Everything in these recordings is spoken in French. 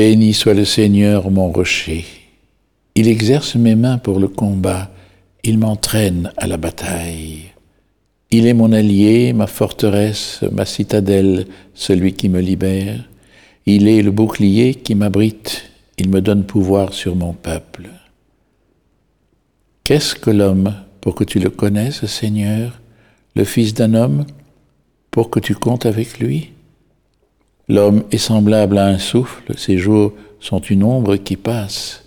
Béni soit le Seigneur, mon rocher. Il exerce mes mains pour le combat, il m'entraîne à la bataille. Il est mon allié, ma forteresse, ma citadelle, celui qui me libère. Il est le bouclier qui m'abrite, il me donne pouvoir sur mon peuple. Qu'est-ce que l'homme pour que tu le connaisses, Seigneur, le Fils d'un homme pour que tu comptes avec lui? L'homme est semblable à un souffle, ses jours sont une ombre qui passe.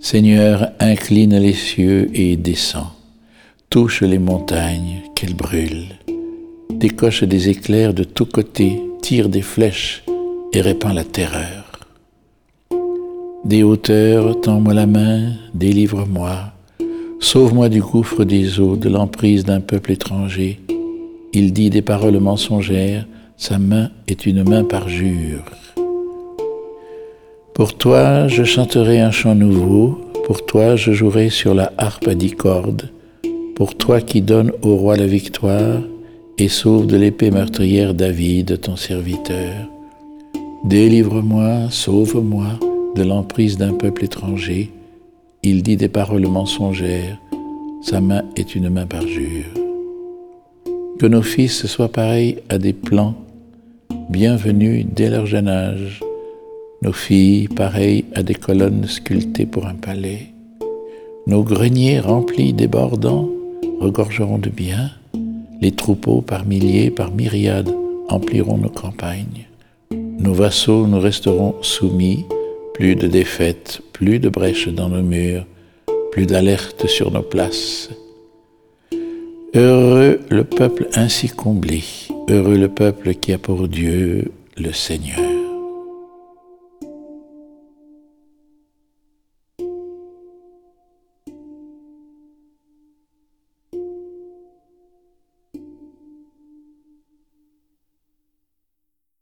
Seigneur, incline les cieux et descends, touche les montagnes, qu'elles brûlent, décoche des éclairs de tous côtés, tire des flèches et répand la terreur. Des hauteurs, tends-moi la main, délivre-moi, sauve-moi du gouffre des eaux, de l'emprise d'un peuple étranger. Il dit des paroles mensongères, sa main est une main parjure. Pour toi, je chanterai un chant nouveau, pour toi, je jouerai sur la harpe à dix cordes, pour toi qui donnes au roi la victoire et sauve de l'épée meurtrière David, ton serviteur. Délivre-moi, sauve-moi de l'emprise d'un peuple étranger. Il dit des paroles mensongères, sa main est une main parjure. Que nos fils soient pareils à des plans, bienvenus dès leur jeune âge, nos filles pareilles à des colonnes sculptées pour un palais, nos greniers remplis débordants regorgeront de biens, les troupeaux par milliers, par myriades empliront nos campagnes, nos vassaux nous resteront soumis, plus de défaites, plus de brèches dans nos murs, plus d'alerte sur nos places. Heureux le peuple ainsi comblé, heureux le peuple qui a pour Dieu le Seigneur.